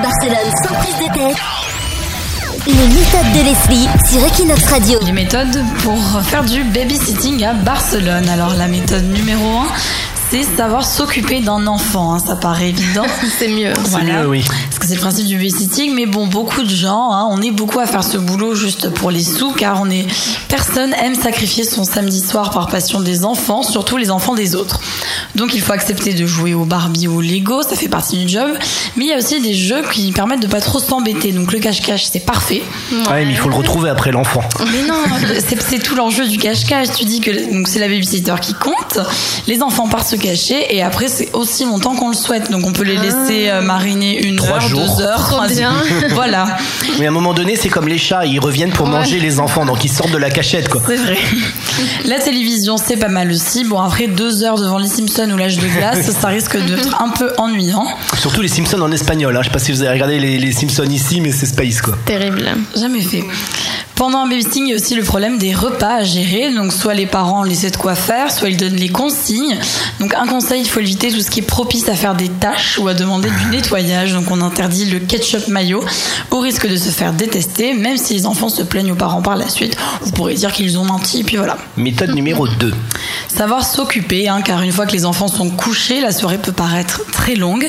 Barcelone sans prise de tête. Les méthodes de Leslie sur Equinox Radio. Les méthodes pour faire du babysitting à Barcelone. Alors la méthode numéro 1, c'est savoir s'occuper d'un enfant. hein. Ça paraît évident. C'est mieux. Voilà. mieux, oui. Parce que c'est le principe du babysitting. Mais bon, beaucoup de gens, hein, on est beaucoup à faire ce boulot juste pour les sous, car on est personne aime sacrifier son samedi soir par passion des enfants, surtout les enfants des autres. Donc il faut accepter de jouer au Barbie ou au Lego, ça fait partie du job. Mais il y a aussi des jeux qui permettent de pas trop s'embêter. Donc le cache-cache, c'est parfait. Ouais, mais il faut le retrouver après l'enfant. Mais non, c'est c'est tout l'enjeu du cache-cache. Tu dis que donc c'est la babysitter qui compte. Les enfants partent se cacher et après c'est aussi longtemps qu'on le souhaite. Donc on peut les laisser euh, mariner une Trois heure, jours. deux heures. Trop trois- bien. voilà, Mais à un moment donné, c'est comme les chats, ils reviennent pour manger les enfants, donc ils sortent de la cachette, quoi. c'est vrai. La télévision c'est pas mal aussi. Bon après deux heures devant les Simpsons ou l'âge de glace, ça risque d'être un peu ennuyant. Surtout les Simpsons en espagnol. Hein. Je sais pas si vous avez regardé les, les Simpsons ici, mais c'est space, quoi. Terrible. Jamais fait. Pendant un babysitting, il y a aussi le problème des repas à gérer. Donc, soit les parents laissent de quoi faire, soit ils donnent les consignes. Donc, un conseil, il faut éviter tout ce qui est propice à faire des tâches ou à demander du nettoyage. Donc, on interdit le ketchup mayo au risque de se faire détester, même si les enfants se plaignent aux parents par la suite. Vous pourrez dire qu'ils ont menti, et puis voilà. Méthode numéro 2. Savoir s'occuper, hein, car une fois que les enfants sont couchés, la soirée peut paraître très longue.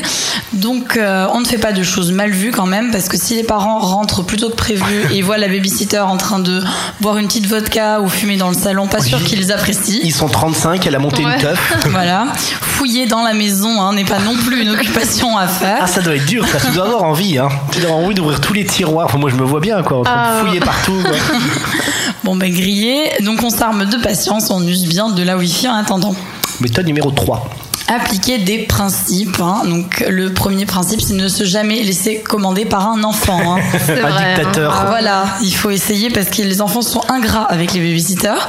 Donc, euh, on ne fait pas de choses mal vues quand même, parce que si les parents rentrent plus tôt que prévu et voient la babysitter en train de boire une petite vodka ou fumer dans le salon, pas sûr qu'ils apprécient. Ils sont 35, elle a monté Ouais. une teuf. Voilà. Fouiller dans la maison hein, n'est pas non plus une occupation à faire. Ah, ça doit être dur, ça. Tu dois avoir envie, hein. Tu dois avoir envie d'ouvrir tous les tiroirs. Enfin, moi, je me vois bien, quoi. En train de Ah. fouiller partout. quoi. Bon, ben grillé. Donc, on s'arme de patience, on use bien de la wifi en attendant. Méthode numéro 3. Appliquer des principes. hein. Donc le premier principe, c'est ne se jamais laisser commander par un enfant. hein. C'est Un vrai. dictateur. hein. Voilà, il faut essayer parce que les enfants sont ingrats avec les babysitters,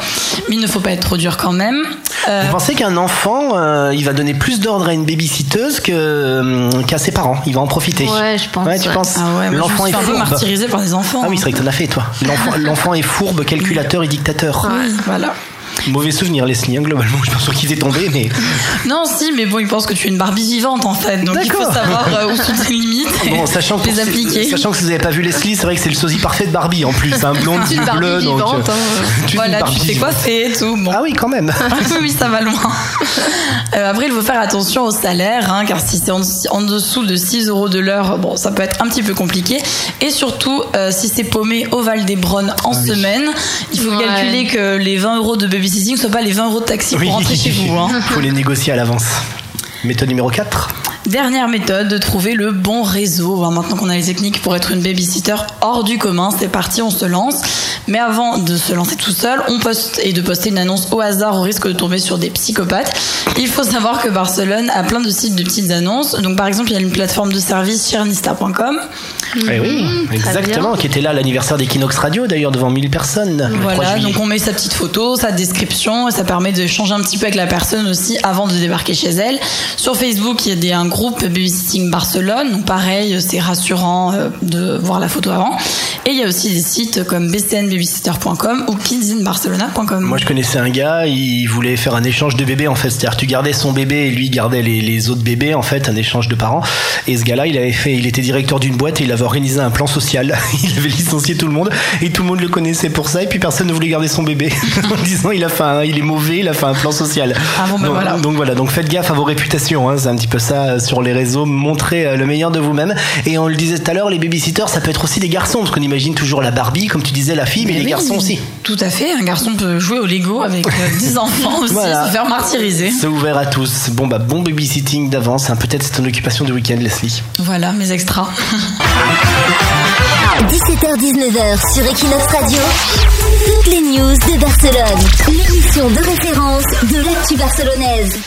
mais il ne faut pas être trop dur quand même. Euh, Vous pensez qu'un enfant, euh, il va donner plus d'ordre à une babysitteuse que, euh, qu'à ses parents? Il va en profiter. Ouais, je pense, Ouais, tu ouais. penses? Ah ouais, L'enfant est fourbe. martyrisé par les enfants. Ah oui, c'est vrai que t'en as fait, toi. L'enfant, est fourbe, calculateur et dictateur. Voilà. Mauvais souvenir, Leslie, hein, globalement. Je pense pas qu'il est tombé, mais. Non, si, mais bon, ils pensent que tu es une Barbie vivante en fait, donc il faut D'accord. savoir euh, où sont tes limites et Bon, sachant que, les appliquer. sachant que si vous avez pas vu Leslie, c'est vrai que c'est le sosie parfait de Barbie en plus. Un blond, Petite yeux Barbie. Donc, vivante, euh, hein. tu es une Voilà, tu Barbie te fais vivante. coiffer et tout. Bon. Ah oui, quand même. Ah oui, oui, ça va loin. Euh, après, il faut faire attention au salaire, hein, car si c'est en, en dessous de 6 euros de l'heure, bon, ça peut être un petit peu compliqué. Et surtout, euh, si c'est paumé au Val d'Hebron en Ah semaine, il faut Ouais. calculer que les 20 euros de babysitting ne soient pas les 20 euros de taxi pour rentrer chez vous. Hein. faut les négocier à l'avance. Méthode numéro 4. Dernière méthode, de trouver le bon réseau. Alors, maintenant qu'on a les techniques pour être une babysitter hors du commun, c'est parti, on se lance. Mais avant de se lancer tout seul, on poste et de poster une annonce au hasard au risque de tomber sur des psychopathes. Il faut savoir que Barcelone a plein de sites de petites annonces. Donc par exemple, il y a une plateforme de service chernista.com. Eh oui, exactement, qui était là à l'anniversaire d'Equinox Radio, d'ailleurs, devant 1000 personnes. le 3 Voilà, donc on met sa petite photo, sa description, et ça permet de changer un petit peu avec la personne aussi avant de débarquer chez elle. Sur Facebook, il y a des, un groupe Babysitting Barcelone, pareil, c'est rassurant euh, de voir la photo avant. Et il y a aussi des sites comme bcnbabysitter.com ou kidsinbarcelona.com. Moi, je connaissais un gars, il voulait faire un échange de bébés, en fait. C'est-à-dire, tu gardais son bébé et lui gardait les, les autres bébés, en fait, un échange de parents. Et ce gars-là, il avait fait, il était directeur d'une boîte et il avait organisé un plan social. Il avait licencié tout le monde et tout le monde le connaissait pour ça et puis personne ne voulait garder son bébé. en disant, il a fait un, il est mauvais, il a fait un plan social. Ah bon, ben donc, voilà. donc voilà, donc faites gaffe à vos réputations, hein. C'est un petit peu ça sur les réseaux. Montrez euh, le meilleur de vous-même. Et on le disait tout à l'heure, les babysitters, ça peut être aussi des garçons, parce qu'on imagine toujours la Barbie, comme tu disais, la fille, mais, les oui, garçons aussi. Tout à fait, un garçon peut jouer au Lego avec euh, 10 enfants aussi, Voilà. se faire martyriser. C'est ouvert à tous. Bon bah bon babysitting d'avance. hein. Peut-être c'est ton occupation du week-end, Leslie. Voilà, mes extras. 17h-19h sur Equinox Radio. Toutes les news de Barcelone. L'émission de référence de l'actu barcelonaise.